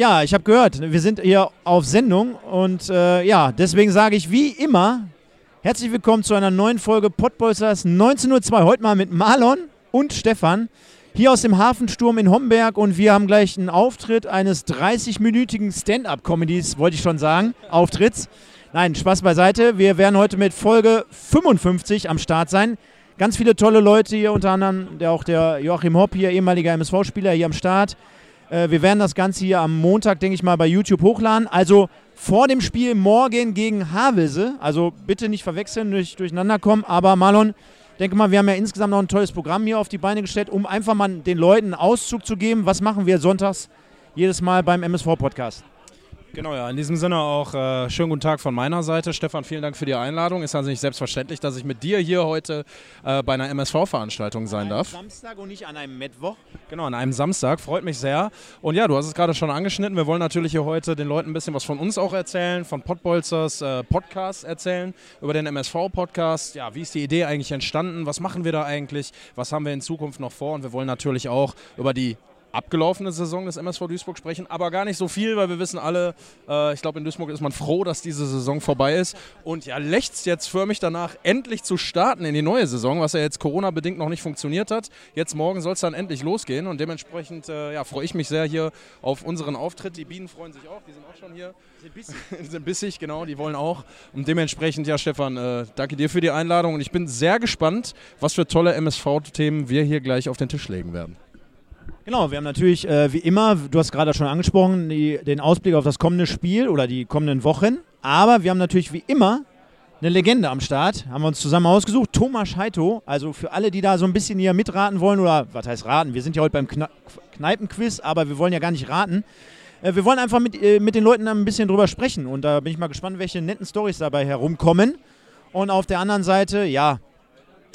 Ja, ich habe gehört, wir sind hier auf Sendung und äh, ja, deswegen sage ich wie immer herzlich willkommen zu einer neuen Folge Podbolsters 19.02 Heute mal mit Marlon und Stefan hier aus dem Hafensturm in Homberg und wir haben gleich einen Auftritt eines 30-minütigen Stand-up-Comedies, wollte ich schon sagen, Auftritts. Nein, Spaß beiseite. Wir werden heute mit Folge 55 am Start sein. Ganz viele tolle Leute hier, unter anderem der, auch der Joachim Hopp hier, ehemaliger MSV-Spieler hier am Start. Äh, wir werden das Ganze hier am Montag, denke ich mal, bei YouTube hochladen. Also vor dem Spiel morgen gegen Havelse. Also bitte nicht verwechseln, nicht durcheinander kommen. Aber Marlon, denke mal, wir haben ja insgesamt noch ein tolles Programm hier auf die Beine gestellt, um einfach mal den Leuten Auszug zu geben. Was machen wir sonntags jedes Mal beim MSV-Podcast? Genau, ja. In diesem Sinne auch äh, schönen guten Tag von meiner Seite. Stefan, vielen Dank für die Einladung. Ist also nicht selbstverständlich, dass ich mit dir hier heute äh, bei einer MSV-Veranstaltung sein darf. An einem Samstag und nicht an einem Mittwoch. Genau, an einem Samstag. Freut mich sehr. Und ja, du hast es gerade schon angeschnitten. Wir wollen natürlich hier heute den Leuten ein bisschen was von uns auch erzählen, von Podbolzers äh, Podcast erzählen, über den MSV-Podcast. Ja, wie ist die Idee eigentlich entstanden? Was machen wir da eigentlich? Was haben wir in Zukunft noch vor? Und wir wollen natürlich auch über die abgelaufene Saison des MSV Duisburg sprechen, aber gar nicht so viel, weil wir wissen alle, äh, ich glaube in Duisburg ist man froh, dass diese Saison vorbei ist und ja, lächzt jetzt förmlich danach endlich zu starten in die neue Saison, was ja jetzt Corona-bedingt noch nicht funktioniert hat. Jetzt morgen soll es dann endlich losgehen und dementsprechend äh, ja, freue ich mich sehr hier auf unseren Auftritt. Die Bienen freuen sich auch, die sind auch schon hier. Sind bissig. sind bissig, genau, die wollen auch. Und dementsprechend, ja Stefan, äh, danke dir für die Einladung und ich bin sehr gespannt, was für tolle MSV-Themen wir hier gleich auf den Tisch legen werden. Genau, wir haben natürlich äh, wie immer, du hast gerade schon angesprochen, die, den Ausblick auf das kommende Spiel oder die kommenden Wochen. Aber wir haben natürlich wie immer eine Legende am Start, haben wir uns zusammen ausgesucht. Thomas Heito, also für alle, die da so ein bisschen hier mitraten wollen oder was heißt raten, wir sind ja heute beim Kne Kneipenquiz, aber wir wollen ja gar nicht raten. Äh, wir wollen einfach mit, äh, mit den Leuten ein bisschen drüber sprechen und da bin ich mal gespannt, welche netten Stories dabei herumkommen. Und auf der anderen Seite, ja.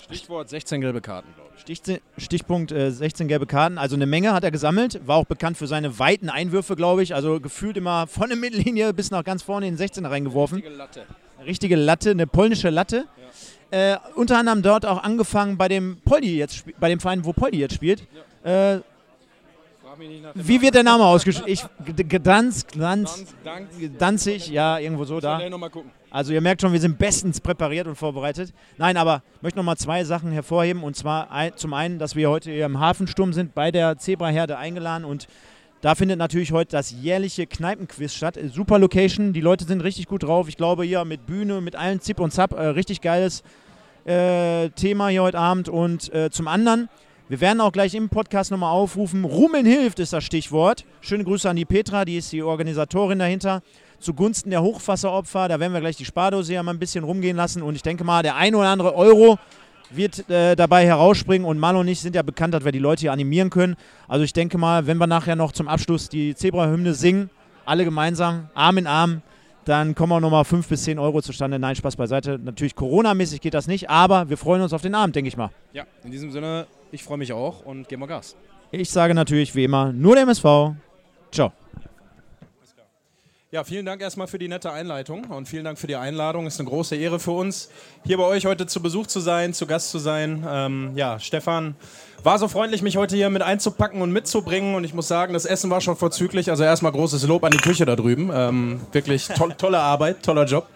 Stichwort 16 gelbe Karten, glaube ich. Stich, Stichpunkt äh, 16 gelbe Karten, also eine Menge hat er gesammelt, war auch bekannt für seine weiten Einwürfe, glaube ich, also gefühlt immer von der Mittellinie bis nach ganz vorne in den 16er reingeworfen. Richtige Latte. Eine richtige Latte, eine polnische Latte. Ja. Äh, unter anderem dort auch angefangen bei dem Poldi jetzt, bei dem Verein, wo Poldi jetzt spielt. Ja. Äh, wie wird der Name ausgesprochen? Gdansk, Gdansk, Danzig, ja, irgendwo so da. Also ihr merkt schon, wir sind bestens präpariert und vorbereitet. Nein, aber ich möchte noch mal zwei Sachen hervorheben. Und zwar zum einen, dass wir heute hier im Hafensturm sind, bei der Zebraherde eingeladen. Und da findet natürlich heute das jährliche Kneipenquiz statt. Super Location, die Leute sind richtig gut drauf. Ich glaube hier mit Bühne, mit allen Zip und Zap, äh, richtig geiles äh, Thema hier heute Abend. Und äh, zum anderen wir werden auch gleich im Podcast nochmal aufrufen. Rummeln hilft ist das Stichwort. Schöne Grüße an die Petra, die ist die Organisatorin dahinter. Zugunsten der Hochwasseropfer, da werden wir gleich die Spardose ja mal ein bisschen rumgehen lassen. Und ich denke mal, der ein oder andere Euro wird äh, dabei herausspringen. Und Mal und ich sind ja bekannt, dass wir die Leute hier animieren können. Also ich denke mal, wenn wir nachher noch zum Abschluss die Zebra-Hymne singen, alle gemeinsam, Arm in Arm, dann kommen auch nochmal 5 bis 10 Euro zustande. Nein, Spaß beiseite. Natürlich Corona-mäßig geht das nicht, aber wir freuen uns auf den Abend, denke ich mal. Ja, in diesem Sinne ich freue mich auch und gehen wir Gas. Ich sage natürlich wie immer nur der MSV. Ciao. Ja, vielen Dank erstmal für die nette Einleitung und vielen Dank für die Einladung. Es ist eine große Ehre für uns, hier bei euch heute zu Besuch zu sein, zu Gast zu sein. Ähm, ja, Stefan war so freundlich, mich heute hier mit einzupacken und mitzubringen. Und ich muss sagen, das Essen war schon vorzüglich. Also erstmal großes Lob an die Küche da drüben. Ähm, wirklich to tolle Arbeit, toller Job.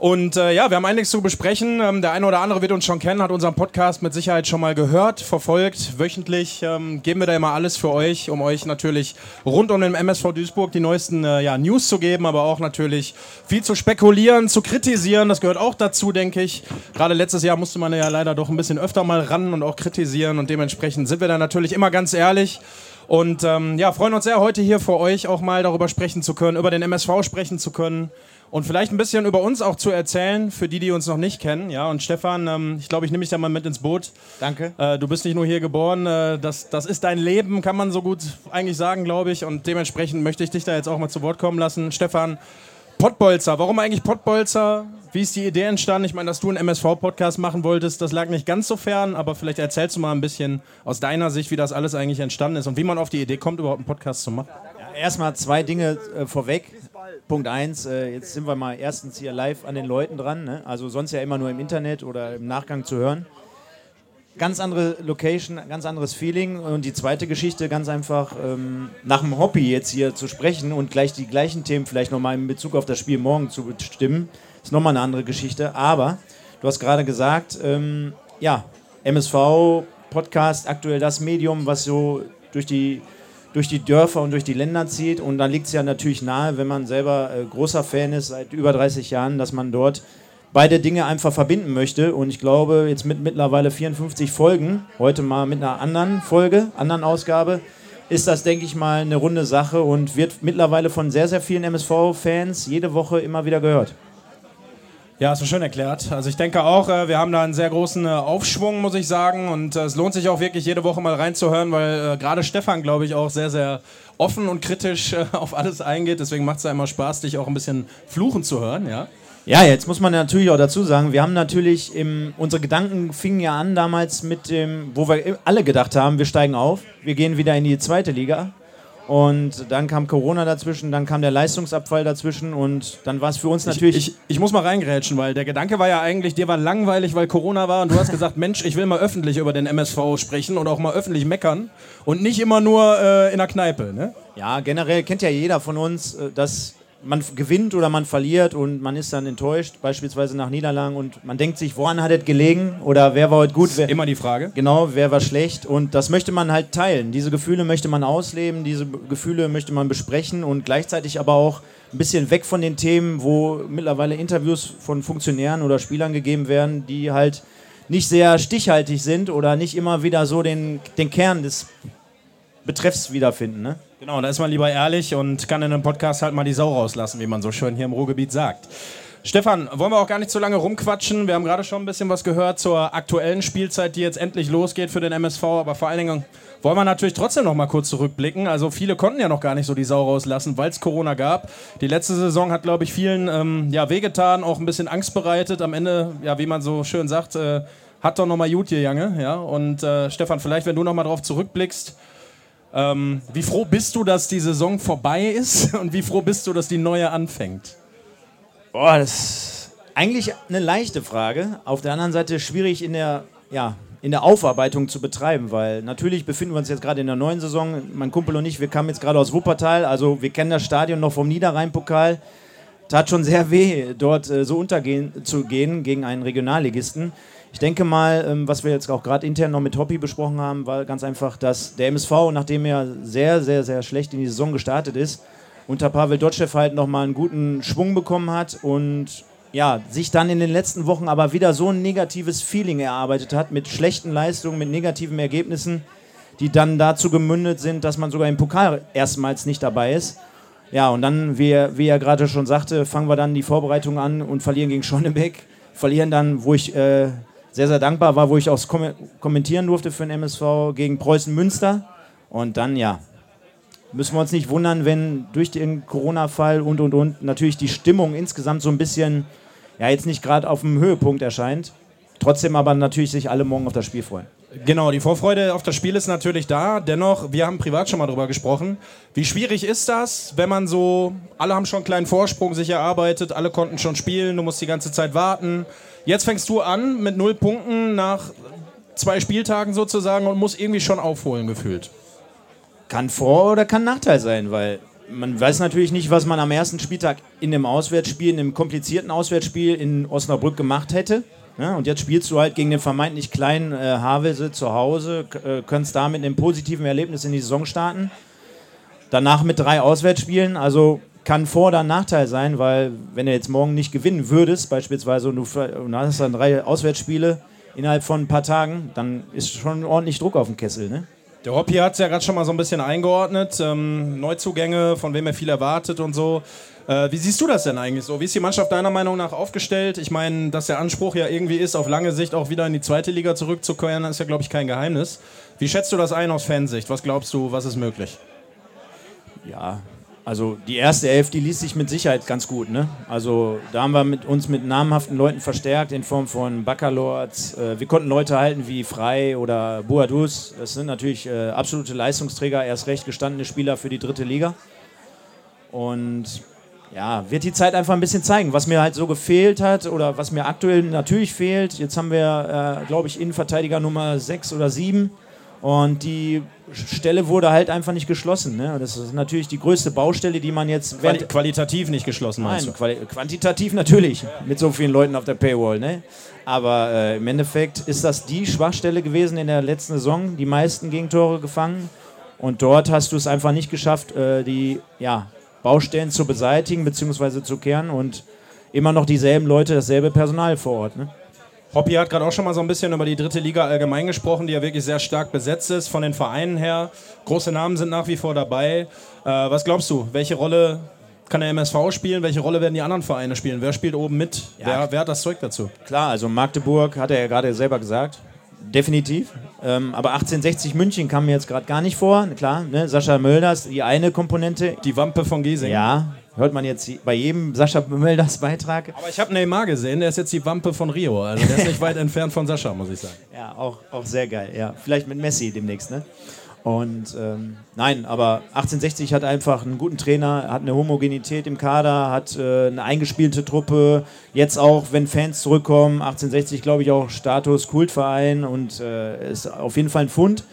Und äh, ja, wir haben einiges zu besprechen. Ähm, der eine oder andere wird uns schon kennen, hat unseren Podcast mit Sicherheit schon mal gehört, verfolgt. Wöchentlich ähm, geben wir da immer alles für euch, um euch natürlich rund um den MSV Duisburg die neuesten äh, ja, News zu geben, aber auch natürlich viel zu spekulieren, zu kritisieren. Das gehört auch dazu, denke ich. Gerade letztes Jahr musste man ja leider doch ein bisschen öfter mal ran und auch kritisieren. Und dementsprechend sind wir da natürlich immer ganz ehrlich. Und ähm, ja, freuen uns sehr, heute hier vor euch auch mal darüber sprechen zu können, über den MSV sprechen zu können und vielleicht ein bisschen über uns auch zu erzählen, für die, die uns noch nicht kennen. Ja, und Stefan, ähm, ich glaube, ich nehme dich da mal mit ins Boot. Danke. Äh, du bist nicht nur hier geboren, äh, das, das ist dein Leben, kann man so gut eigentlich sagen, glaube ich. Und dementsprechend möchte ich dich da jetzt auch mal zu Wort kommen lassen. Stefan, Pottbolzer, warum eigentlich Pottbolzer? Wie ist die Idee entstanden? Ich meine, dass du einen MSV-Podcast machen wolltest, das lag nicht ganz so fern, aber vielleicht erzählst du mal ein bisschen aus deiner Sicht, wie das alles eigentlich entstanden ist und wie man auf die Idee kommt, überhaupt einen Podcast zu machen. Ja, erstmal zwei Dinge äh, vorweg. Punkt eins, äh, jetzt sind wir mal erstens hier live an den Leuten dran, ne? also sonst ja immer nur im Internet oder im Nachgang zu hören. Ganz andere Location, ganz anderes Feeling. Und die zweite Geschichte, ganz einfach ähm, nach dem Hobby jetzt hier zu sprechen und gleich die gleichen Themen vielleicht nochmal in Bezug auf das Spiel morgen zu bestimmen, ist nochmal eine andere Geschichte. Aber du hast gerade gesagt, ähm, ja, MSV, Podcast, aktuell das Medium, was so durch die, durch die Dörfer und durch die Länder zieht. Und da liegt es ja natürlich nahe, wenn man selber äh, großer Fan ist seit über 30 Jahren, dass man dort beide Dinge einfach verbinden möchte. Und ich glaube, jetzt mit mittlerweile 54 Folgen, heute mal mit einer anderen Folge, anderen Ausgabe, ist das, denke ich mal, eine runde Sache und wird mittlerweile von sehr, sehr vielen MSV-Fans jede Woche immer wieder gehört. Ja, hast du schön erklärt. Also ich denke auch, äh, wir haben da einen sehr großen äh, Aufschwung, muss ich sagen. Und äh, es lohnt sich auch wirklich jede Woche mal reinzuhören, weil gerade Stefan, glaube ich, auch sehr, sehr offen und kritisch auf alles eingeht. Deswegen macht es ja immer Spaß, dich auch ein bisschen fluchen zu hören, ja. Ja, jetzt muss man natürlich auch dazu sagen, wir haben natürlich im, unsere Gedanken fingen ja an damals mit dem, wo wir alle gedacht haben, wir steigen auf, wir gehen wieder in die zweite Liga. Und dann kam Corona dazwischen, dann kam der Leistungsabfall dazwischen und dann war es für uns natürlich. Ich, ich, ich, muss mal reingrätschen, weil der Gedanke war ja eigentlich, dir war langweilig, weil Corona war und du hast gesagt, Mensch, ich will mal öffentlich über den MSV sprechen und auch mal öffentlich meckern und nicht immer nur äh, in der Kneipe. Ne? Ja, generell kennt ja jeder von uns, äh, dass man gewinnt oder man verliert und man ist dann enttäuscht, beispielsweise nach Niederlagen und man denkt sich, woran hat es gelegen oder wer war heute gut? Wer, immer die Frage. Genau, wer war schlecht und das möchte man halt teilen. Diese Gefühle möchte man ausleben, diese Gefühle möchte man besprechen und gleichzeitig aber auch ein bisschen weg von den Themen, wo mittlerweile Interviews von Funktionären oder Spielern gegeben werden, die halt nicht sehr stichhaltig sind oder nicht immer wieder so den, den Kern des Betreffs wiederfinden. Ne? Genau, da ist man lieber ehrlich und kann in einem Podcast halt mal die Sau rauslassen, wie man so schön hier im Ruhrgebiet sagt. Stefan, wollen wir auch gar nicht so lange rumquatschen. Wir haben gerade schon ein bisschen was gehört zur aktuellen Spielzeit, die jetzt endlich losgeht für den MSV. Aber vor allen Dingen wollen wir natürlich trotzdem noch mal kurz zurückblicken. Also viele konnten ja noch gar nicht so die Sau rauslassen, weil es Corona gab. Die letzte Saison hat, glaube ich, vielen ähm, ja, wehgetan, auch ein bisschen Angst bereitet. Am Ende, ja, wie man so schön sagt, äh, hat doch noch mal gut gegangen. Ja? Und äh, Stefan, vielleicht, wenn du noch mal drauf zurückblickst, ähm, wie froh bist du, dass die Saison vorbei ist und wie froh bist du, dass die neue anfängt? Boah, das ist eigentlich eine leichte Frage. Auf der anderen Seite schwierig in der, ja, in der Aufarbeitung zu betreiben, weil natürlich befinden wir uns jetzt gerade in der neuen Saison. Mein Kumpel und ich, wir kamen jetzt gerade aus Wuppertal, also wir kennen das Stadion noch vom Niederrhein-Pokal. Tat schon sehr weh, dort äh, so untergehen zu gehen gegen einen Regionalligisten. Ich denke mal, ähm, was wir jetzt auch gerade intern noch mit Hobby besprochen haben, war ganz einfach, dass der MSV, nachdem er sehr, sehr, sehr schlecht in die Saison gestartet ist, unter Pavel Dotschew halt nochmal einen guten Schwung bekommen hat und ja, sich dann in den letzten Wochen aber wieder so ein negatives Feeling erarbeitet hat mit schlechten Leistungen, mit negativen Ergebnissen, die dann dazu gemündet sind, dass man sogar im Pokal erstmals nicht dabei ist. Ja, und dann, wie er, wie er gerade schon sagte, fangen wir dann die Vorbereitung an und verlieren gegen Schonnebeck. Verlieren dann, wo ich äh, sehr, sehr dankbar war, wo ich auch kommentieren durfte für den MSV gegen Preußen Münster. Und dann, ja, müssen wir uns nicht wundern, wenn durch den Corona-Fall und, und, und natürlich die Stimmung insgesamt so ein bisschen, ja, jetzt nicht gerade auf dem Höhepunkt erscheint. Trotzdem aber natürlich sich alle morgen auf das Spiel freuen. Genau, die Vorfreude auf das Spiel ist natürlich da. Dennoch, wir haben privat schon mal drüber gesprochen. Wie schwierig ist das, wenn man so, alle haben schon einen kleinen Vorsprung sich erarbeitet, alle konnten schon spielen, du musst die ganze Zeit warten. Jetzt fängst du an mit null Punkten nach zwei Spieltagen sozusagen und musst irgendwie schon aufholen gefühlt. Kann Vor- oder kann Nachteil sein, weil man weiß natürlich nicht, was man am ersten Spieltag in dem Auswärtsspiel, in dem komplizierten Auswärtsspiel in Osnabrück gemacht hätte. Ja, und jetzt spielst du halt gegen den vermeintlich kleinen äh, Havelse zu Hause, äh, könntest da mit einem positiven Erlebnis in die Saison starten. Danach mit drei Auswärtsspielen, also kann Vor- oder Nachteil sein, weil wenn du jetzt morgen nicht gewinnen würdest, beispielsweise, und du, und hast dann drei Auswärtsspiele innerhalb von ein paar Tagen, dann ist schon ordentlich Druck auf dem Kessel. Ne? Der Hoppi hat es ja gerade schon mal so ein bisschen eingeordnet. Ähm, Neuzugänge, von wem er viel erwartet und so. Äh, wie siehst du das denn eigentlich so? Wie ist die Mannschaft deiner Meinung nach aufgestellt? Ich meine, dass der Anspruch ja irgendwie ist, auf lange Sicht auch wieder in die zweite Liga zurückzukehren, ist ja, glaube ich, kein Geheimnis. Wie schätzt du das ein aus Fansicht? Was glaubst du, was ist möglich? Ja, Also die erste Elf, die liest sich mit Sicherheit ganz gut. Ne? Also da haben wir mit, uns mit namhaften Leuten verstärkt in Form von Baccalords. Äh, wir konnten Leute halten wie Frei oder Boadus. Das sind natürlich äh, absolute Leistungsträger, erst recht gestandene Spieler für die dritte Liga. Und ja, wird die Zeit einfach ein bisschen zeigen, was mir halt so gefehlt hat oder was mir aktuell natürlich fehlt. Jetzt haben wir, äh, glaube ich, Innenverteidiger Nummer 6 oder 7 und die Stelle wurde halt einfach nicht geschlossen. Ne? Das ist natürlich die größte Baustelle, die man jetzt. Quali qualitativ nicht geschlossen, meinst Nein, quali quantitativ natürlich, mit so vielen Leuten auf der Paywall. Ne? Aber äh, im Endeffekt ist das die Schwachstelle gewesen in der letzten Saison, die meisten Gegentore gefangen. Und dort hast du es einfach nicht geschafft, äh, die ja, Baustellen zu beseitigen bzw. zu kehren und immer noch dieselben Leute, dasselbe Personal vor Ort. Ne? Hoppi hat gerade auch schon mal so ein bisschen über die dritte Liga allgemein gesprochen, die ja wirklich sehr stark besetzt ist von den Vereinen her. Große Namen sind nach wie vor dabei. Äh, was glaubst du, welche Rolle kann der MSV spielen? Welche Rolle werden die anderen Vereine spielen? Wer spielt oben mit? Ja. Wer, wer, hat das Zeug dazu? Klar, also Magdeburg hat er ja gerade selber gesagt. Definitiv. Ähm, aber 1860 München kam mir jetzt gerade gar nicht vor. Klar, ne? Sascha Mölders, die eine Komponente. Die Wampe von Giesing. Ja, hört man jetzt bei jedem Sascha Mölders Beitrag. Aber ich habe Neymar gesehen, der ist jetzt die Wampe von Rio. Also der ist nicht weit entfernt von Sascha, muss ich sagen. Ja, auch, auch sehr geil. Ja, vielleicht mit Messi demnächst, ne? Und ähm, nein, aber 1860 hat einfach einen guten Trainer, hat eine Homogenität im Kader, hat äh, eine eingespielte Truppe. Jetzt auch, wenn Fans zurückkommen, 1860 glaube ich auch Status Kultverein und äh, ist auf jeden Fall ein Fund.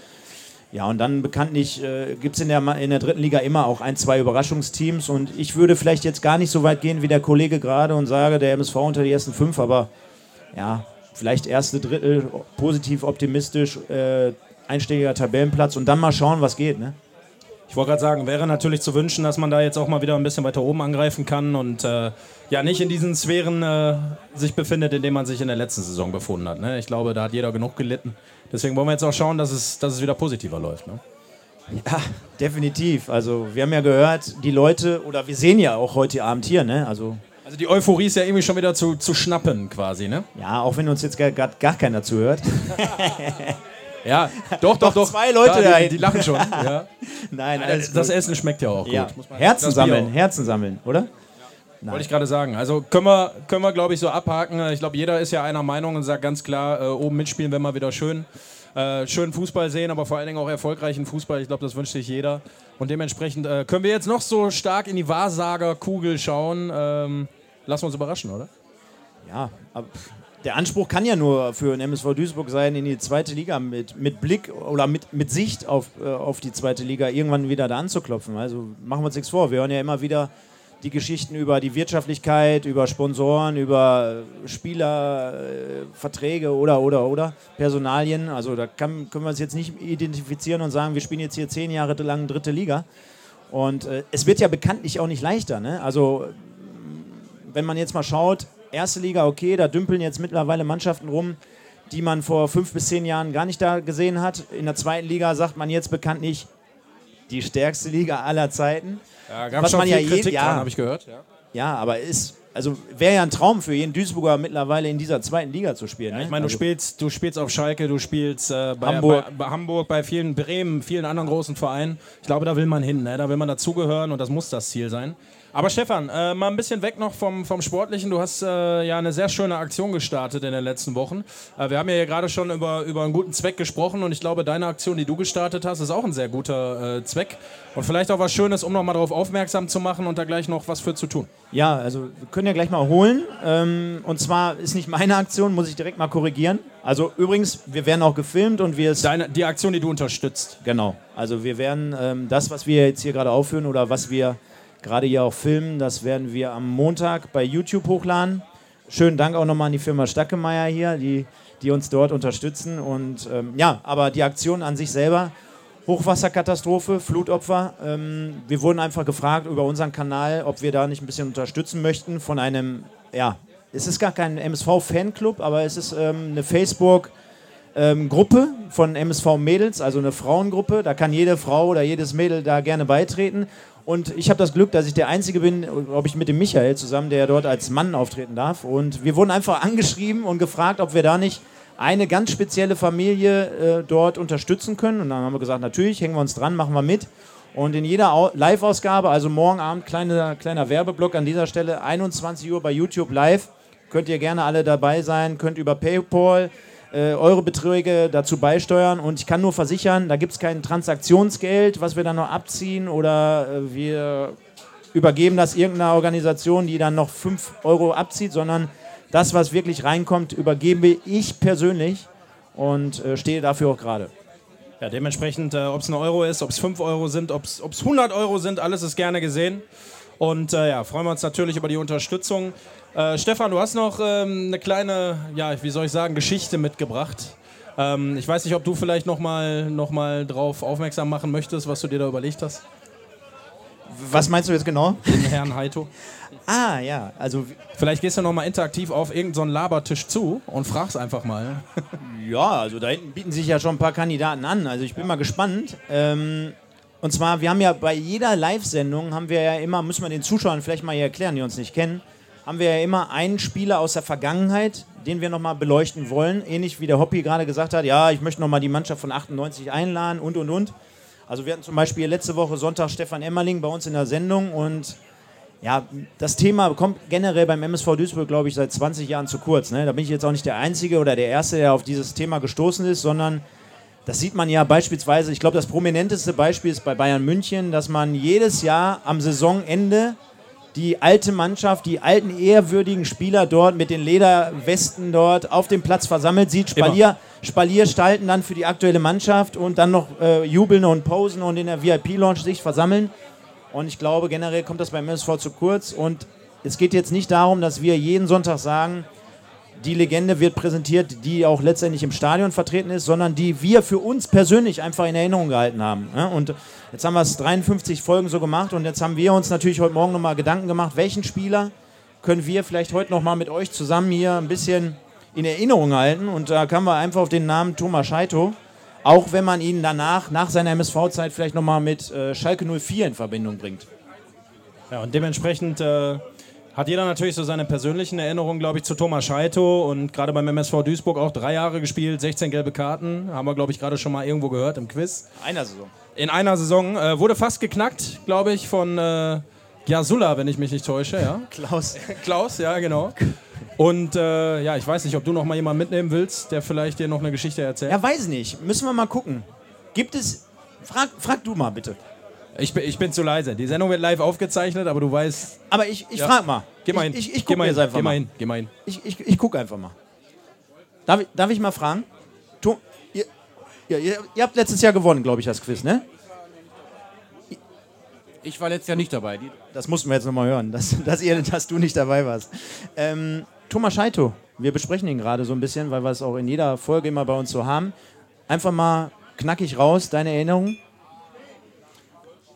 Ja, und dann bekanntlich äh, gibt es in der, in der dritten Liga immer auch ein, zwei Überraschungsteams. Und ich würde vielleicht jetzt gar nicht so weit gehen wie der Kollege gerade und sage, der MSV unter die ersten fünf, aber ja, vielleicht erste Drittel positiv optimistisch, äh, einstelliger Tabellenplatz und dann mal schauen, was geht. Ne? Ich wollte gerade sagen, wäre natürlich zu wünschen, dass man da jetzt auch mal wieder ein bisschen weiter oben angreifen kann und äh, ja nicht in diesen Sphären äh, sich befindet, in denen man sich in der letzten Saison befunden hat. Ne? Ich glaube, da hat jeder genug gelitten. Deswegen wollen wir jetzt auch schauen, dass es, dass es wieder positiver läuft. Ne? Ja, definitiv. Also wir haben ja gehört, die Leute, oder wir sehen ja auch heute Abend hier, ne? Also, also die Euphorie ist ja irgendwie schon wieder zu, zu schnappen quasi, ne? Ja, auch wenn uns jetzt gar, gar, gar keiner zuhört. ja, doch, doch, doch. Zwei Leute da, die, die, lachen schon. Ja. Nein, das, das, Essen schmeckt ja auch ja. gut. Herzen sammeln, Herzen sammeln, oder? Wollte ich gerade sagen. Also können wir, können wir glaube ich, so abhaken. Ich glaube, jeder ist ja einer Meinung und sagt ganz klar, äh, oben mitspielen, wenn wir wieder schön, äh, schön Fußball sehen, aber vor allen Dingen auch erfolgreichen Fußball. Ich glaube, das wünscht sich jeder. Und dementsprechend äh, können wir jetzt noch so stark in die Wahrsagerkugel schauen. Ähm, lassen wir uns überraschen, oder? Ja, aber der Anspruch kann ja nur für den MSV Duisburg sein, in die zweite Liga mit, mit Blick oder mit, mit Sicht auf, äh, auf die zweite Liga irgendwann wieder da anzuklopfen. Also machen wir uns nichts vor. Wir hören ja immer wieder die Geschichten über die Wirtschaftlichkeit, über Sponsoren, über Spielerverträge äh, oder, oder, oder Personalien. Also da kann, können wir uns jetzt nicht identifizieren und sagen, wir spielen jetzt hier zehn Jahre lang dritte Liga. Und äh, es wird ja bekanntlich auch nicht leichter. Ne? Also wenn man jetzt mal schaut, erste Liga, okay, da dümpeln jetzt mittlerweile Mannschaften rum, die man vor fünf bis zehn Jahren gar nicht da gesehen hat. In der zweiten Liga sagt man jetzt bekanntlich die stärkste Liga aller Zeiten. Ja, gab was schon man viel ja Kritik ja, habe ich gehört. Ja, ja aber ist also wäre ja ein Traum für jeden Duisburger mittlerweile in dieser zweiten Liga zu spielen. Ja, ne? Ich meine, also du spielst, du spielst auf Schalke, du spielst äh, bei, Hamburg. Bei, bei, Hamburg, bei vielen Bremen, vielen anderen großen Vereinen. Ich glaube, da will man hin, ne? da will man dazugehören und das muss das Ziel sein. Aber Stefan, äh, mal ein bisschen weg noch vom, vom Sportlichen. Du hast äh, ja eine sehr schöne Aktion gestartet in den letzten Wochen. Äh, wir haben ja gerade schon über, über einen guten Zweck gesprochen und ich glaube, deine Aktion, die du gestartet hast, ist auch ein sehr guter äh, Zweck. Und vielleicht auch was Schönes, um nochmal darauf aufmerksam zu machen und da gleich noch was für zu tun. Ja, also wir können ja gleich mal holen. Ähm, und zwar ist nicht meine Aktion, muss ich direkt mal korrigieren. Also übrigens, wir werden auch gefilmt und wir es. Deine, die Aktion, die du unterstützt. Genau. Also wir werden ähm, das, was wir jetzt hier gerade aufführen oder was wir gerade hier auch filmen. Das werden wir am Montag bei YouTube hochladen. Schönen Dank auch nochmal an die Firma Stackemeier hier, die, die uns dort unterstützen. Und ähm, ja, aber die Aktion an sich selber, Hochwasserkatastrophe, Flutopfer. Ähm, wir wurden einfach gefragt über unseren Kanal, ob wir da nicht ein bisschen unterstützen möchten von einem, ja, es ist gar kein MSV-Fanclub, aber es ist ähm, eine Facebook- ähm, Gruppe von MSV Mädels, also eine Frauengruppe. Da kann jede Frau oder jedes Mädel da gerne beitreten. Und ich habe das Glück, dass ich der Einzige bin, ob ich mit dem Michael zusammen, der dort als Mann auftreten darf. Und wir wurden einfach angeschrieben und gefragt, ob wir da nicht eine ganz spezielle Familie äh, dort unterstützen können. Und dann haben wir gesagt, natürlich, hängen wir uns dran, machen wir mit. Und in jeder Live-Ausgabe, also morgen Abend, kleiner, kleiner Werbeblock an dieser Stelle, 21 Uhr bei YouTube live, könnt ihr gerne alle dabei sein, könnt über PayPal äh, eure Beträge dazu beisteuern. Und ich kann nur versichern, da gibt es kein Transaktionsgeld, was wir dann noch abziehen oder äh, wir übergeben das irgendeiner Organisation, die dann noch 5 Euro abzieht, sondern das, was wirklich reinkommt, übergebe ich persönlich und äh, stehe dafür auch gerade. Ja, dementsprechend, äh, ob es ein Euro ist, ob es 5 Euro sind, ob es 100 Euro sind, alles ist gerne gesehen. Und äh, ja, freuen wir uns natürlich über die Unterstützung. Äh, Stefan, du hast noch ähm, eine kleine, ja, wie soll ich sagen, Geschichte mitgebracht. Ähm, ich weiß nicht, ob du vielleicht nochmal noch mal drauf aufmerksam machen möchtest, was du dir da überlegt hast. Was meinst du jetzt genau? Den Herrn Heito. Ah, ja. Also Vielleicht gehst du nochmal interaktiv auf irgendeinen so Labertisch zu und fragst einfach mal. ja, also da hinten bieten sich ja schon ein paar Kandidaten an. Also ich bin mal gespannt. Ähm, und zwar, wir haben ja bei jeder Live-Sendung, haben wir ja immer, müssen wir den Zuschauern vielleicht mal hier erklären, die uns nicht kennen, haben wir ja immer einen Spieler aus der Vergangenheit, den wir nochmal beleuchten wollen. Ähnlich wie der Hoppi gerade gesagt hat, ja, ich möchte nochmal die Mannschaft von 98 einladen und, und, und. Also wir hatten zum Beispiel letzte Woche Sonntag Stefan Emmerling bei uns in der Sendung und ja, das Thema kommt generell beim MSV Duisburg, glaube ich, seit 20 Jahren zu kurz. Ne? Da bin ich jetzt auch nicht der Einzige oder der Erste, der auf dieses Thema gestoßen ist, sondern das sieht man ja beispielsweise, ich glaube, das prominenteste Beispiel ist bei Bayern München, dass man jedes Jahr am Saisonende die alte Mannschaft, die alten ehrwürdigen Spieler dort mit den Lederwesten dort auf dem Platz versammelt sieht, Spalier, Spalierstalten dann für die aktuelle Mannschaft und dann noch äh, jubeln und posen und in der VIP-Lounge sich versammeln. Und ich glaube, generell kommt das beim MSV zu kurz. Und es geht jetzt nicht darum, dass wir jeden Sonntag sagen, die Legende wird präsentiert, die auch letztendlich im Stadion vertreten ist, sondern die wir für uns persönlich einfach in Erinnerung gehalten haben. Und jetzt haben wir es 53 Folgen so gemacht und jetzt haben wir uns natürlich heute Morgen nochmal Gedanken gemacht, welchen Spieler können wir vielleicht heute nochmal mit euch zusammen hier ein bisschen in Erinnerung halten. Und da kamen wir einfach auf den Namen Thomas Scheito, auch wenn man ihn danach, nach seiner MSV-Zeit, vielleicht nochmal mit äh, Schalke 04 in Verbindung bringt. Ja, und dementsprechend äh, hat jeder natürlich so seine persönlichen Erinnerungen, glaube ich, zu Thomas Scheito und gerade beim MSV Duisburg auch drei Jahre gespielt, 16 gelbe Karten. Haben wir, glaube ich, gerade schon mal irgendwo gehört im Quiz. In einer Saison. In einer Saison. Äh, wurde fast geknackt, glaube ich, von äh, Jasula, wenn ich mich nicht täusche. Ja? Klaus. Klaus, ja, genau. Und äh, ja, ich weiß nicht, ob du noch mal jemanden mitnehmen willst, der vielleicht dir noch eine Geschichte erzählt. Ja, weiß nicht. Müssen wir mal gucken. Gibt es. Frag, frag du mal bitte. Ich bin, ich bin zu leise. Die Sendung wird live aufgezeichnet, aber du weißt. Aber ich, ich ja. frag mal. Geh mal hin. Ich, ich, ich guck jetzt einfach geh mal. hin. Geh mal hin. Ich, ich, ich guck einfach mal. Darf ich, darf ich mal fragen? Tu, ihr, ihr, ihr, habt letztes Jahr gewonnen, glaube ich, das Quiz, ne? Ich war letztes Jahr nicht dabei. Das mussten wir jetzt nochmal hören, dass, dass, ihr, dass du nicht dabei warst. Ähm, Thomas Scheito, wir besprechen ihn gerade so ein bisschen, weil wir es auch in jeder Folge immer bei uns so haben. Einfach mal knackig raus, deine Erinnerungen?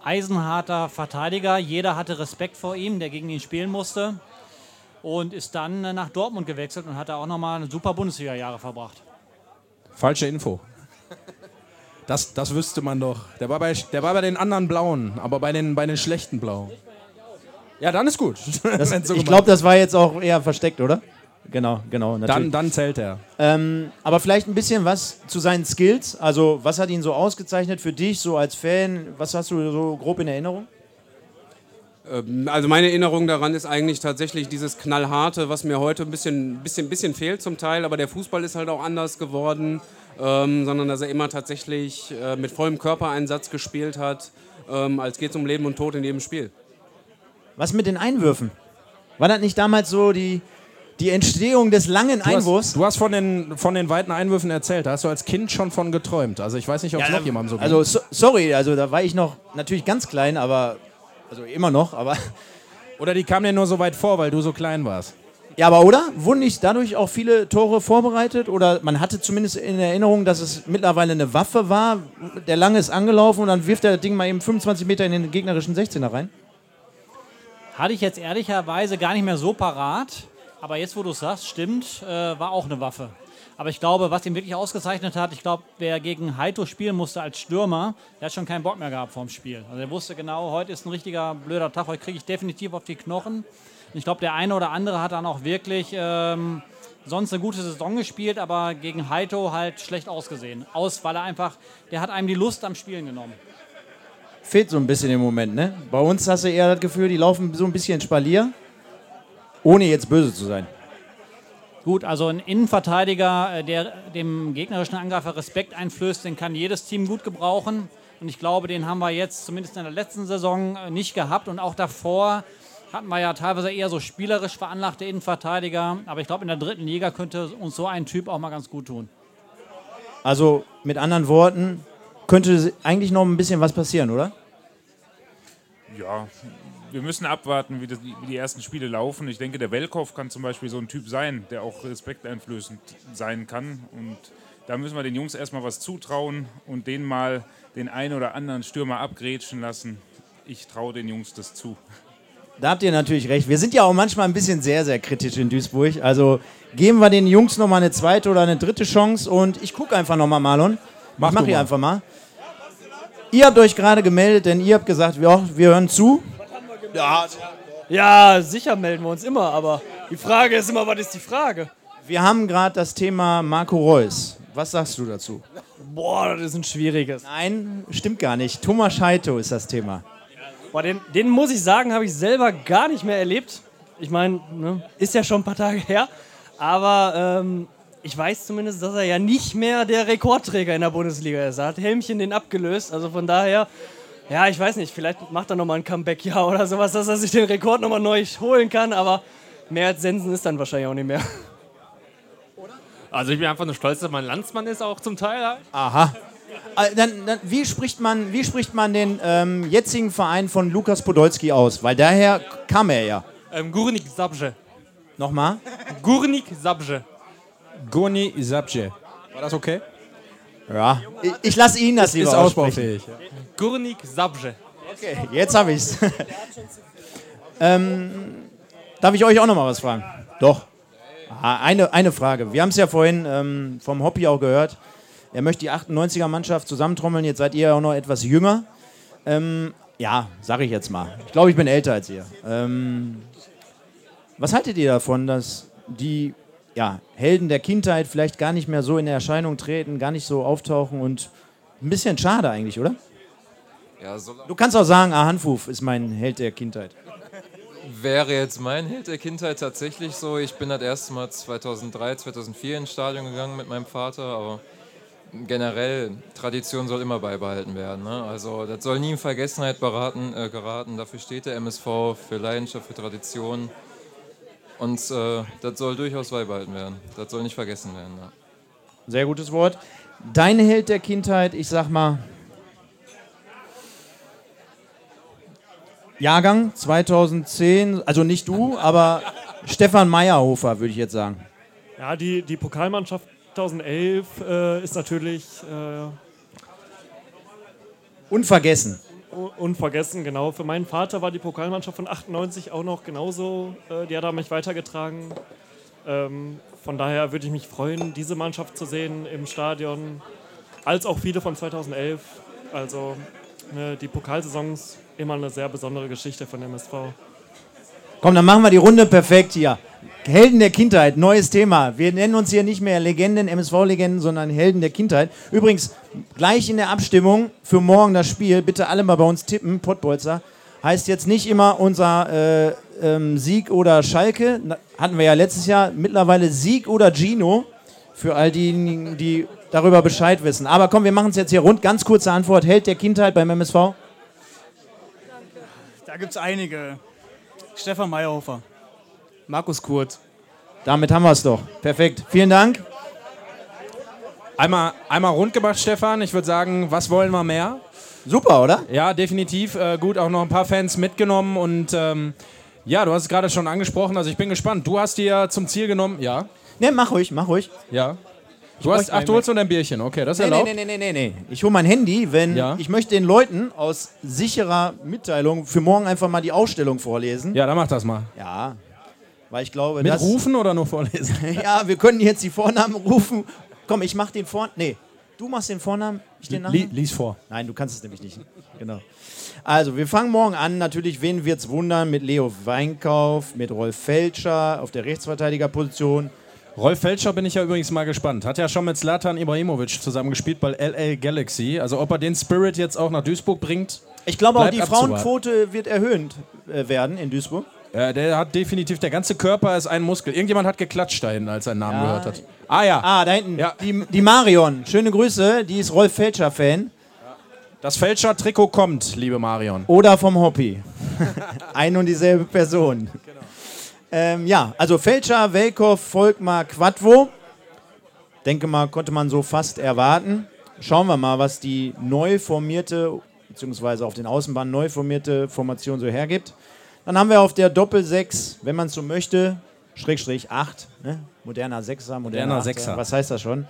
Eisenharter Verteidiger. Jeder hatte Respekt vor ihm, der gegen ihn spielen musste. Und ist dann nach Dortmund gewechselt und hat da auch nochmal super Bundesliga-Jahre verbracht. Falsche Info. Das, das wüsste man doch. Der war, bei, der war bei den anderen Blauen, aber bei den, bei den schlechten Blauen. Ja, dann ist gut. Das, so ich glaube, das war jetzt auch eher versteckt, oder? Genau, genau. Dann, dann zählt er. Ähm, aber vielleicht ein bisschen was zu seinen Skills. Also, was hat ihn so ausgezeichnet für dich, so als Fan? Was hast du so grob in Erinnerung? Ähm, also meine Erinnerung daran ist eigentlich tatsächlich dieses Knallharte, was mir heute ein bisschen, bisschen, bisschen fehlt zum Teil, aber der Fußball ist halt auch anders geworden, ähm, sondern dass er immer tatsächlich äh, mit vollem Körpereinsatz gespielt hat, ähm, als geht es um Leben und Tod in jedem Spiel. Was mit den Einwürfen? War das nicht damals so die, die Entstehung des langen du Einwurfs. Hast, du hast von den, von den weiten Einwürfen erzählt. Da hast du als Kind schon von geträumt. Also ich weiß nicht, ob es ja, noch jemandem so geht. Also so, sorry, also da war ich noch natürlich ganz klein, aber also immer noch, aber oder die kamen dir nur so weit vor, weil du so klein warst. Ja, aber oder? Wurden nicht dadurch auch viele Tore vorbereitet? Oder man hatte zumindest in Erinnerung, dass es mittlerweile eine Waffe war. Der Lange ist angelaufen und dann wirft der Ding mal eben 25 Meter in den gegnerischen 16er rein? Hatte ich jetzt ehrlicherweise gar nicht mehr so parat. Aber jetzt, wo du es sagst, stimmt, äh, war auch eine Waffe. Aber ich glaube, was ihn wirklich ausgezeichnet hat, ich glaube, wer gegen Heito spielen musste als Stürmer, der hat schon keinen Bock mehr gehabt vorm Spiel. Also er wusste genau, heute ist ein richtiger blöder Tag, heute kriege ich definitiv auf die Knochen. Und ich glaube, der eine oder andere hat dann auch wirklich ähm, sonst eine gute Saison gespielt, aber gegen Heito halt schlecht ausgesehen. Aus, weil er einfach, der hat einem die Lust am Spielen genommen. fehlt so ein bisschen im Moment, ne? Bei uns hast du eher das Gefühl, die laufen so ein bisschen Spalier, ohne jetzt böse zu sein. Gut, also ein Innenverteidiger, äh, der dem gegnerischen Angreifer Respekt einflößt, den kann jedes Team gut gebrauchen. Und ich glaube, den haben wir jetzt zumindest in der letzten Saison äh, nicht gehabt. Und auch davor hatten wir ja teilweise eher so spielerisch veranlagte Innenverteidiger. Aber ich glaube, in der dritten Liga könnte uns so ein Typ auch mal ganz gut tun. Also mit anderen Worten, könnte eigentlich noch ein bisschen was passieren, oder? Ja, wir müssen abwarten, wie, das, wie, die ersten Spiele laufen. Ich denke, der Welkow kann zum Beispiel so ein Typ sein, der auch respekteinflößend sein kann. Und da müssen wir den Jungs erstmal was zutrauen und denen mal den einen oder anderen Stürmer abgrätschen lassen. Ich traue den Jungs das zu. Da habt ihr natürlich recht. Wir sind ja auch manchmal ein bisschen sehr, sehr kritisch in Duisburg. Also geben wir den Jungs nochmal eine zweite oder eine dritte Chance und ich gucke einfach nochmal, Marlon. Mach ich mach hier einfach mal. Ihr habt euch gerade gemeldet, denn ihr habt gesagt, ja, wir hören zu. Ja, ja, sicher melden wir uns immer, aber die Frage ist immer, was ist die Frage? Wir haben gerade das Thema Marco Reus. Was sagst du dazu? Boah, das ist ein schwieriges. Nein, stimmt gar nicht. Thomas Scheito ist das Thema. Boah, den, den muss ich sagen, habe ich selber gar nicht mehr erlebt. Ich meine, ne, ist ja schon ein paar Tage her. Aber ähm, ich weiß zumindest, dass er ja nicht mehr der Rekordträger in der Bundesliga ist. Er hat Helmchen den abgelöst. Also von daher, ja, ich weiß nicht, vielleicht macht er nochmal ein Comeback-Jahr oder sowas, dass er sich den Rekord nochmal neu holen kann. Aber mehr als Sensen ist dann wahrscheinlich auch nicht mehr. Also ich bin einfach nur stolz, dass mein Landsmann ist, auch zum Teil halt. Aha. Äh, Dann, dann, wie, spricht man, wie spricht man den ähm, jetzigen Verein von Lukas Podolski aus? Weil daher kam er ja. Ähm, Gurnik Zabrze. Nochmal? Gurnik Zabrze. Goni Sabje. War das okay? Ja. Ich, ich lasse ihn das lieber Ist aussprechen. ausbaufähig. Ja. Gurnik Zabrze. Okay, jetzt habe ich's. ähm, darf ich euch auch noch mal was fragen? Doch. Ah, Eine, eine Frage. Wir haben es ja vorhin ähm, vom Hoppy auch gehört. Er möchte die 98er-Mannschaft zusammentrommeln. Jetzt seid ihr ja auch noch etwas jünger. Ähm, ja, sage ich jetzt mal. Ich glaube, ich bin älter als ihr. Ähm, was haltet ihr davon, dass die ja, Helden der Kindheit vielleicht gar nicht mehr so in Erscheinung treten, gar nicht so auftauchen und ein bisschen schade eigentlich, oder? Ja, so Du kannst auch sagen, ah, Hanfuf ist mein Held der Kindheit. wäre jetzt mein Held der Kindheit tatsächlich so. Ich bin das erste Mal 2003, 2004 ins Stadion gegangen mit meinem Vater, aber generell, Tradition soll immer beibehalten werden. Ne? Also das soll nie in Vergessenheit beraten, äh, geraten. Dafür steht der MSV für Leidenschaft, für Tradition. Und äh, das soll durchaus beibehalten werden. Das soll nicht vergessen werden. Ja. Sehr gutes Wort. Dein Held der Kindheit, ich sag mal. Jahrgang 2010, also nicht du, aber Stefan Meyerhofer, würde ich jetzt sagen. Ja, die, die Pokalmannschaft 2011 äh, ist natürlich äh, Unvergessen. un- unvergessen, genau. Für meinen Vater war die Pokalmannschaft von 98 auch noch genauso. Äh, die hat er mich weitergetragen. Ähm, von daher würde ich mich freuen, diese Mannschaft zu sehen im Stadion, als auch viele von 2011. Also ne, die Pokalsaisons immer eine sehr besondere Geschichte von MSV. Komm, dann machen wir die Runde perfekt hier. Helden der Kindheit, neues Thema. Wir nennen uns hier nicht mehr Legenden, MSV-Legenden, sondern Helden der Kindheit. Übrigens, gleich in der Abstimmung für morgen das Spiel, bitte alle mal bei uns tippen, Pottbolzer. Heißt jetzt nicht immer unser äh, ähm, Sieg oder Schalke, hatten wir ja letztes Jahr, mittlerweile Sieg oder Gino, für all diejenigen, die darüber Bescheid wissen. Aber komm, wir machen es jetzt hier rund. Ganz kurze Antwort, Held der Kindheit beim MSV? Da gibt es einige. Stefan Meyerhofer. Markus Kurt. Damit haben wir es doch. Perfekt. Vielen Dank. Einmal, einmal rund gemacht, Stefan. Ich würde sagen, was wollen wir mehr? Super, oder? Ja, definitiv. Äh, gut, auch noch ein paar Fans mitgenommen und ähm, ja, du hast es gerade schon angesprochen. Also ich bin gespannt. Du hast dir zum Ziel genommen, ja, Ne, mach ruhig, mach ruhig. ja. Du hast, ach, du holst nur dein Bierchen. Okay, das ist Nee, nee, erlaubt. nee, nee, nee, nee. Ich hole mein Handy, wenn Ja. ich möchte den Leuten aus sicherer Mitteilung für morgen einfach mal die Ausstellung vorlesen. Ja, dann mach das mal. Ja. Weil ich glaube, Mit das. rufen oder nur vorlesen? Ja, wir können jetzt die Vornamen rufen. Komm, ich mach den Vornamen. Nee, du machst den Vornamen, ich den Namen. lies vor. Nein, du kannst es nämlich nicht. Genau. Also, wir fangen morgen an. Natürlich, wen wird's wundern? Mit Leo Weinkauf, mit Rolf Felscher auf der Rechtsverteidigerposition. Rolf Felscher bin ich ja übrigens mal gespannt. Hat ja schon mit Zlatan Ibrahimovic zusammen gespielt bei LA Galaxy. Also ob er den Spirit jetzt auch nach Duisburg bringt. Ich glaube auch, die abzuwarten. Frauenquote wird erhöht äh, werden in Duisburg. Ja, der hat definitiv, der ganze Körper ist ein Muskel. Irgendjemand hat geklatscht da hinten, als er einen Namen Ja. gehört hat. Ah ja, Ah, da hinten. Ja. Die, die Marion. Schöne Grüße. Die ist Rolf Felscher-Fan. das Fälscher-Trikot kommt, liebe Marion. Oder vom Hobby. Ein und dieselbe Person. Ähm, ja, also Felscher, Welkow, Volkmar, Quadvo. Denke mal, konnte man so fast erwarten. Schauen wir mal, was die neu formierte, beziehungsweise auf den Außenbahnen neu formierte Formation so hergibt. Dann haben wir auf der Doppel-6, wenn man es so möchte, Schrägstrich 8, ne? moderner Sechser, moderner, Moderner. Sechser. Was heißt das schon?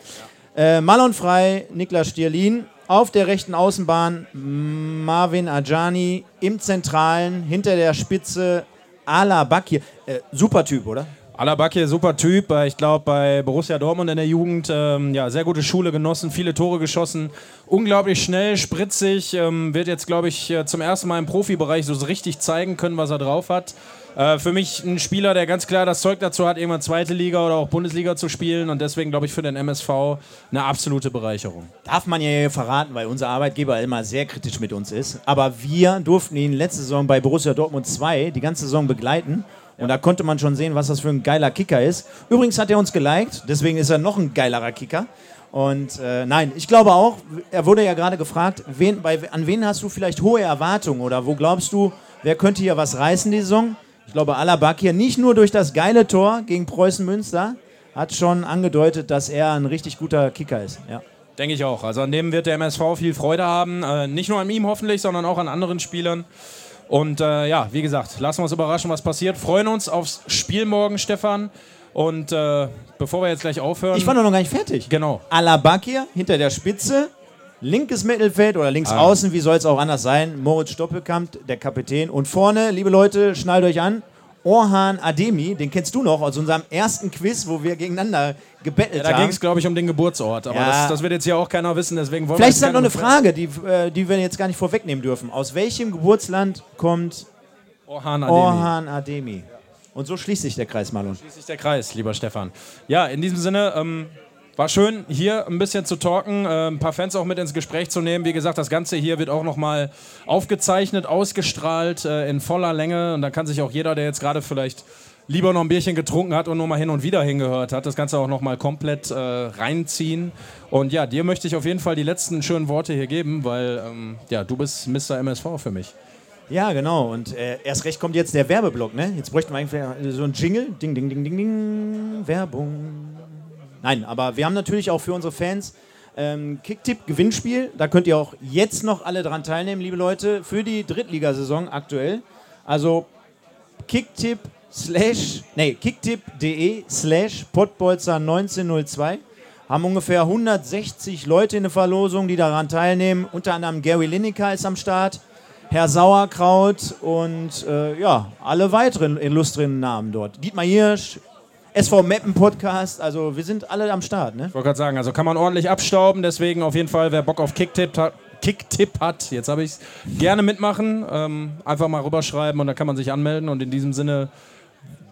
Äh, Malon Frei, Niklas Stierlin. Auf der rechten Außenbahn Marvin Ajani. Im Zentralen, hinter der Spitze Ala Bakir. Äh, super Typ, oder? Alabakir, super Typ. Äh, Ich glaube, bei Borussia Dortmund in der Jugend, ähm, ja, sehr gute Schule genossen, viele Tore geschossen. Unglaublich schnell, spritzig. Ähm, wird jetzt, glaube ich, äh, zum ersten Mal im Profibereich so richtig zeigen können, was er drauf hat. Äh, für mich ein Spieler, der ganz klar das Zeug dazu hat, irgendwann zweite Liga oder auch Bundesliga zu spielen. Und deswegen, glaube ich, für den MSV eine absolute Bereicherung. Darf man ja hier verraten, weil unser Arbeitgeber immer sehr kritisch mit uns ist. Aber wir durften ihn letzte Saison bei Borussia Dortmund 2 die ganze Saison begleiten. Und da konnte man schon sehen, was das für ein geiler Kicker ist. Übrigens hat er uns geliked, deswegen ist er noch ein geilerer Kicker. Und äh, nein, ich glaube auch, er wurde ja gerade gefragt, wen, bei, an wen hast du vielleicht hohe Erwartungen oder wo glaubst du, wer könnte hier was reißen die Saison? Ich glaube, Alabakir nicht nur durch das geile Tor gegen Preußen Münster, hat schon angedeutet, dass er ein richtig guter Kicker ist. Ja. Denke ich auch. Also an dem wird der MSV viel Freude haben. Äh, nicht nur an ihm hoffentlich, sondern auch an anderen Spielern. Und äh, ja, wie gesagt, lassen wir uns überraschen, was passiert. Freuen uns aufs Spiel morgen, Stefan. Und äh, bevor wir jetzt gleich aufhören. Ich war noch gar nicht fertig. Genau. Alabakir hinter der Spitze, linkes Mittelfeld oder links Ah. außen, wie soll es auch anders sein? Moritz Stoppelkamp, der Kapitän. Und vorne, liebe Leute, schnallt euch an, Orhan Ademi, den kennst du noch aus unserem ersten Quiz, wo wir gegeneinander gebettelt Ja, da ging haben. es, glaube ich, um den Geburtsort. Aber Ja. das, das wird jetzt hier auch keiner wissen, deswegen wollen Vielleicht ist das noch eine Frage, die, äh, die wir jetzt gar nicht vorwegnehmen dürfen. Aus welchem Geburtsland kommt Orhan Ademi. Orhan Ademi? Und so schließt sich der Kreis, Marlon. Schließt sich der Kreis, lieber Stefan. Ja, in diesem Sinne, ähm, war schön, hier ein bisschen zu talken, äh, ein paar Fans auch mit ins Gespräch zu nehmen. Wie gesagt, das Ganze hier wird auch nochmal aufgezeichnet, ausgestrahlt äh, in voller Länge. Und da kann sich auch jeder, der jetzt gerade vielleicht lieber noch ein Bierchen getrunken hat und nur mal hin und wieder hingehört hat, das Ganze auch nochmal komplett äh, reinziehen. Und ja, dir möchte ich auf jeden Fall die letzten schönen Worte hier geben, weil ähm, ja, du bist Mr. MSV für mich. Ja, genau. Und äh, erst recht kommt jetzt der Werbeblock, ne? Jetzt bräuchten wir eigentlich so ein Jingle. Ding, ding, ding, ding, ding. Werbung. Nein, aber wir haben natürlich auch für unsere Fans ähm, Kicktipp-Gewinnspiel. Da könnt ihr auch jetzt noch alle dran teilnehmen, liebe Leute, für die Drittligasaison aktuell. Also Kicktipp slash, nee, kicktipp.de slash Pottbolzer 1902 haben ungefähr 160 Leute in der Verlosung, die daran teilnehmen. Unter anderem Gary Lineker ist am Start, Herr Sauerkraut und äh, ja, alle weiteren illustren Namen dort. Dietmar Hirsch, SV Meppen Podcast, also wir sind alle am Start, ne? Ich wollte gerade sagen, also kann man ordentlich abstauben, deswegen auf jeden Fall, wer Bock auf Kicktipp hat, Kicktipp hat jetzt habe ich es, gerne mitmachen. Ähm, einfach mal rüberschreiben und dann kann man sich anmelden. Und in diesem Sinne.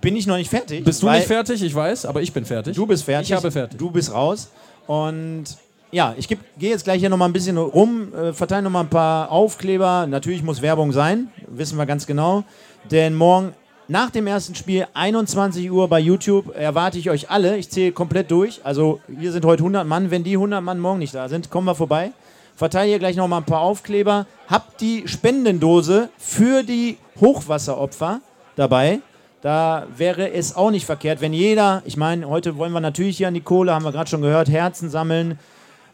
Bin ich noch nicht fertig? Bist du nicht fertig? Ich weiß, aber ich bin fertig. Du bist fertig. Ich habe fertig. Du bist raus. Und ja, ich gehe jetzt gleich hier nochmal ein bisschen rum, äh, verteile nochmal ein paar Aufkleber. Natürlich muss Werbung sein, wissen wir ganz genau. Denn morgen nach dem ersten Spiel, 21 Uhr bei YouTube, erwarte ich euch alle. Ich zähle komplett durch. Also hier sind heute 100 Mann. Wenn die 100 Mann morgen nicht da sind, kommen wir vorbei. Verteile hier gleich nochmal ein paar Aufkleber. Habt die Spendendose für die Hochwasseropfer dabei. Da wäre es auch nicht verkehrt, wenn jeder, ich meine, heute wollen wir natürlich hier an die Kohle, haben wir gerade schon gehört, Herzen sammeln,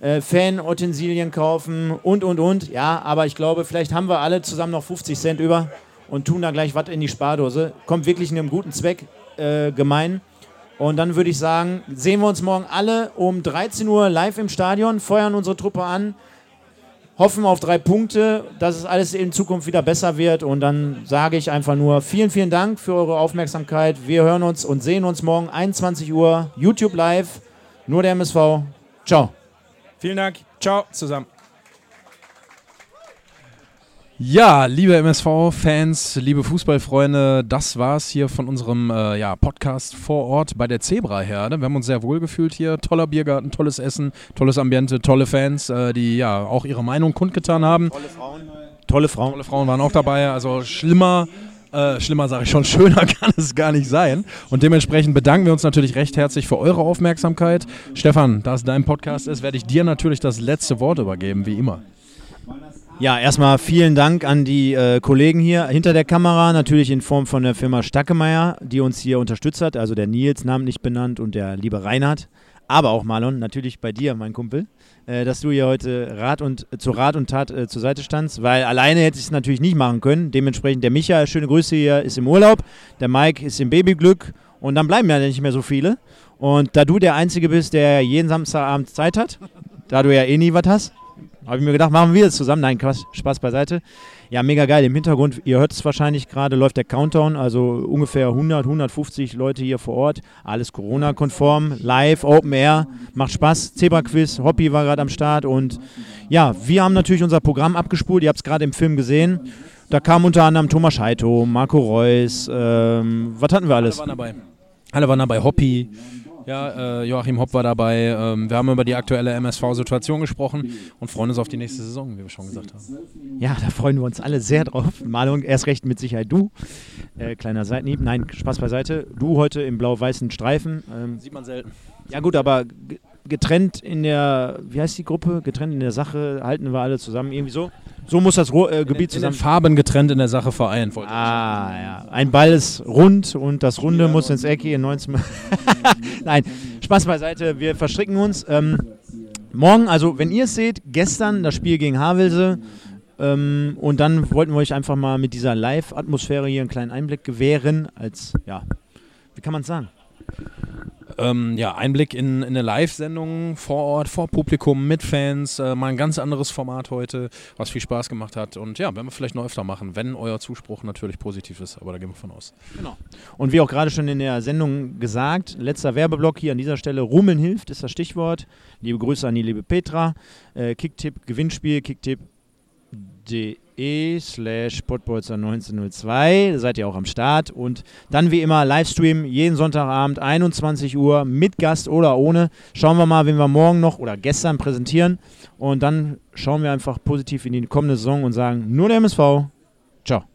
äh, Fan-Utensilien kaufen und, und, und. Ja, aber ich glaube, vielleicht haben wir alle zusammen noch 50 Cent über und tun da gleich was in die Spardose. Kommt wirklich in einem guten Zweck äh, gemein. Und dann würde ich sagen, sehen wir uns morgen alle um 13 Uhr live im Stadion, feuern unsere Truppe an, hoffen auf drei Punkte, dass es alles in Zukunft wieder besser wird. Und dann sage ich einfach nur vielen, vielen Dank für eure Aufmerksamkeit. Wir hören uns und sehen uns morgen 21 Uhr, YouTube live, nur der MSV. Ciao. Vielen Dank. Ciao zusammen. Ja, liebe MSV-Fans, liebe Fußballfreunde, das war's hier von unserem äh, ja, Podcast vor Ort bei der Zebra-Herde. Wir haben uns sehr wohl gefühlt hier. Toller Biergarten, tolles Essen, tolles Ambiente, tolle Fans, äh, die ja auch ihre Meinung kundgetan haben. Tolle Frauen. tolle Frauen. Tolle Frauen waren auch dabei. Also schlimmer, äh, schlimmer sage ich schon, schöner kann es gar nicht sein. Und dementsprechend bedanken wir uns natürlich recht herzlich für eure Aufmerksamkeit. Stefan, da es dein Podcast ist, werde ich dir natürlich das letzte Wort übergeben, wie immer. Ja, erstmal vielen Dank an die äh, Kollegen hier hinter der Kamera, natürlich in Form von der Firma Stackemeyer, die uns hier unterstützt hat, also der Nils namentlich benannt und der liebe Reinhard, aber auch Marlon, natürlich bei dir, mein Kumpel, äh, dass du hier heute Rat und, äh, zu Rat und Tat äh, zur Seite standst, weil alleine hätte ich es natürlich nicht machen können. Dementsprechend der Micha, schöne Grüße hier, ist im Urlaub, der Mike ist im Babyglück und dann bleiben ja nicht mehr so viele. Und da du der Einzige bist, der jeden Samstagabend Zeit hat, da du ja eh nie was hast, habe ich mir gedacht, machen wir es zusammen. Nein, Spaß beiseite. Ja, mega geil. Im Hintergrund, ihr hört es wahrscheinlich gerade, läuft der Countdown. Also ungefähr 100, 150 Leute hier vor Ort. Alles Corona-konform, live, Open Air. Macht Spaß. Zebra-Quiz, Hoppy war gerade am Start. Und ja, wir haben natürlich unser Programm abgespult. Ihr habt es gerade im Film gesehen. Da kam unter anderem Thomas Scheito, Marco Reus. Ähm, was hatten wir alles? Alle waren dabei. Alle waren dabei. Hoppy. Ja, äh, Joachim Hopp war dabei. Ähm, wir haben über die aktuelle MSV-Situation gesprochen und freuen uns auf die nächste Saison, wie wir schon gesagt haben. Ja, da freuen wir uns alle sehr drauf. Malung, erst recht mit Sicherheit du. Äh, kleiner Seitenhieb. Nein, Spaß beiseite. Du heute im blau-weißen Streifen. Ähm, Sieht man selten. Ja gut, aber getrennt in der, wie heißt die Gruppe? Getrennt in der Sache halten wir alle zusammen. Irgendwie so. So muss das Ro äh, Gebiet In den zusammen. Farben getrennt in der Sache vereint. wollte ich Ah, ja. Ein Ball ist rund und das Runde muss ins Eck in 19. Nein, Spaß beiseite. Wir verstricken uns. Ähm, morgen, also wenn ihr es seht, gestern das Spiel gegen Havelse. Ähm, und dann wollten wir euch einfach mal mit dieser Live-Atmosphäre hier einen kleinen Einblick gewähren. Als, ja, wie kann man es sagen? Ähm, ja, Einblick in, in eine Live-Sendung vor Ort, vor Publikum, mit Fans. Äh, mal ein ganz anderes Format heute, was viel Spaß gemacht hat. Und ja, werden wir vielleicht noch öfter machen, wenn euer Zuspruch natürlich positiv ist. Aber da gehen wir von aus. Genau. Und wie auch gerade schon in der Sendung gesagt, letzter Werbeblock hier an dieser Stelle. Rummeln hilft ist das Stichwort. Liebe Grüße an die liebe Petra. Äh, Kicktipp, Gewinnspiel, kicktipp.de slash potbolzer 1902. Da seid ihr auch am Start. Und dann wie immer Livestream jeden Sonntagabend 21 Uhr mit Gast oder ohne. Schauen wir mal, wen wir morgen noch oder gestern präsentieren. Und dann schauen wir einfach positiv in die kommende Saison und sagen, nur der MSV. Ciao.